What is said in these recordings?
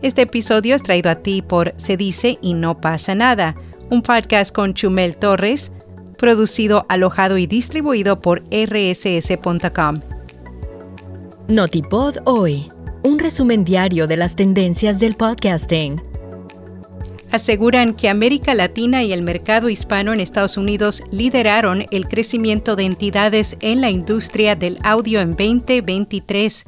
Este episodio es traído a ti por Se dice y no pasa nada, un podcast con Chumel Torres, producido, alojado y distribuido por rss.com. Notipod hoy, un resumen diario de las tendencias del podcasting. Aseguran que América Latina y el mercado hispano en Estados Unidos lideraron el crecimiento de entidades en la industria del audio en 2023.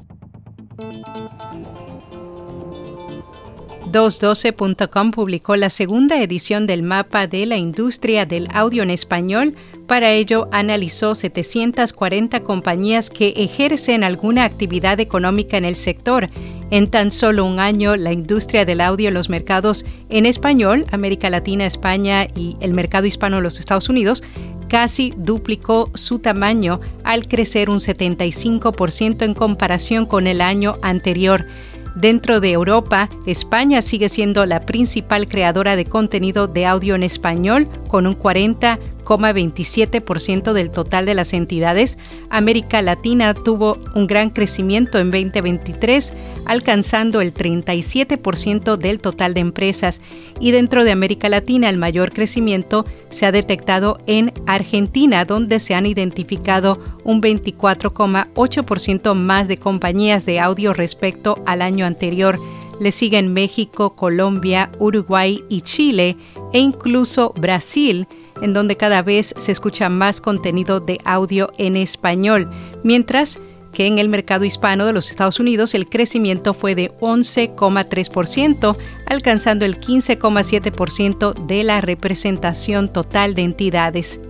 212.com publicó la segunda edición del mapa de la industria del audio en español. Para ello, analizó 740 compañías que ejercen alguna actividad económica en el sector. En tan solo un año, la industria del audio en los mercados en español, América Latina, España y el mercado hispano en los Estados Unidos, casi duplicó su tamaño al crecer un 75% en comparación con el año anterior. Dentro de Europa, España sigue siendo la principal creadora de contenido de audio en español, con un 40 27% del total de las entidades, América Latina tuvo un gran crecimiento en 2023, alcanzando el 37% del total de empresas. Y dentro de América Latina, el mayor crecimiento se ha detectado en Argentina, donde se han identificado un 24,8% más de compañías de audio respecto al año anterior. Le siguen México, Colombia, Uruguay y Chile, e incluso Brasil, en donde cada vez se escucha más contenido de audio en español, mientras que en el mercado hispano de los Estados Unidos el crecimiento fue de 11,3%, alcanzando el 15,7% de la representación total de entidades.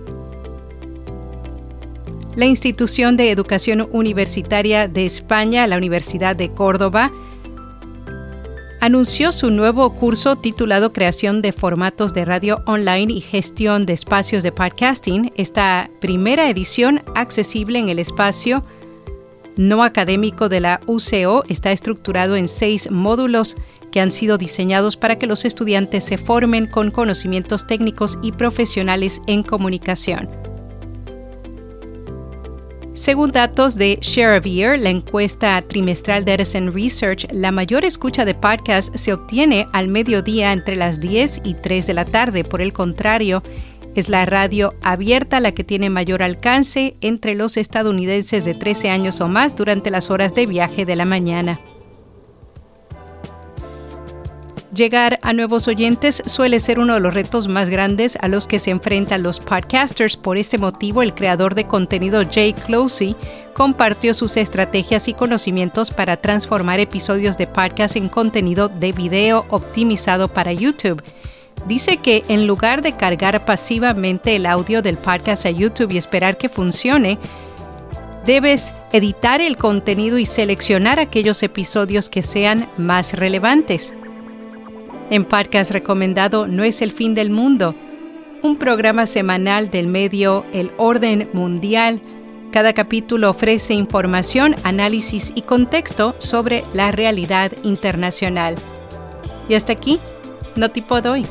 La institución de educación universitaria de España, la Universidad de Córdoba, anunció su nuevo curso titulado Creación de formatos de radio online y gestión de espacios de podcasting. Esta primera edición, accesible en el espacio no académico de la UCO, está estructurado en seis módulos que han sido diseñados para que los estudiantes se formen con conocimientos técnicos y profesionales en comunicación. Según datos de Share of la encuesta trimestral de Edison Research, la mayor escucha de podcast se obtiene al mediodía entre las 10 y 3 de la tarde. Por el contrario, es la radio abierta la que tiene mayor alcance entre los estadounidenses de 13 años o más durante las horas de viaje de la mañana. Llegar a nuevos oyentes suele ser uno de los retos más grandes a los que se enfrentan los podcasters. Por ese motivo, el creador de contenido Jay Closey compartió sus estrategias y conocimientos para transformar episodios de podcast en contenido de video optimizado para YouTube. Dice que en lugar de cargar pasivamente el audio del podcast a YouTube y esperar que funcione, debes editar el contenido y seleccionar aquellos episodios que sean más relevantes. En Podcast Recomendado No es el fin del mundo, un programa semanal del medio El Orden Mundial. Cada capítulo ofrece información, análisis y contexto sobre la realidad internacional. Y hasta aquí, no tipo doy.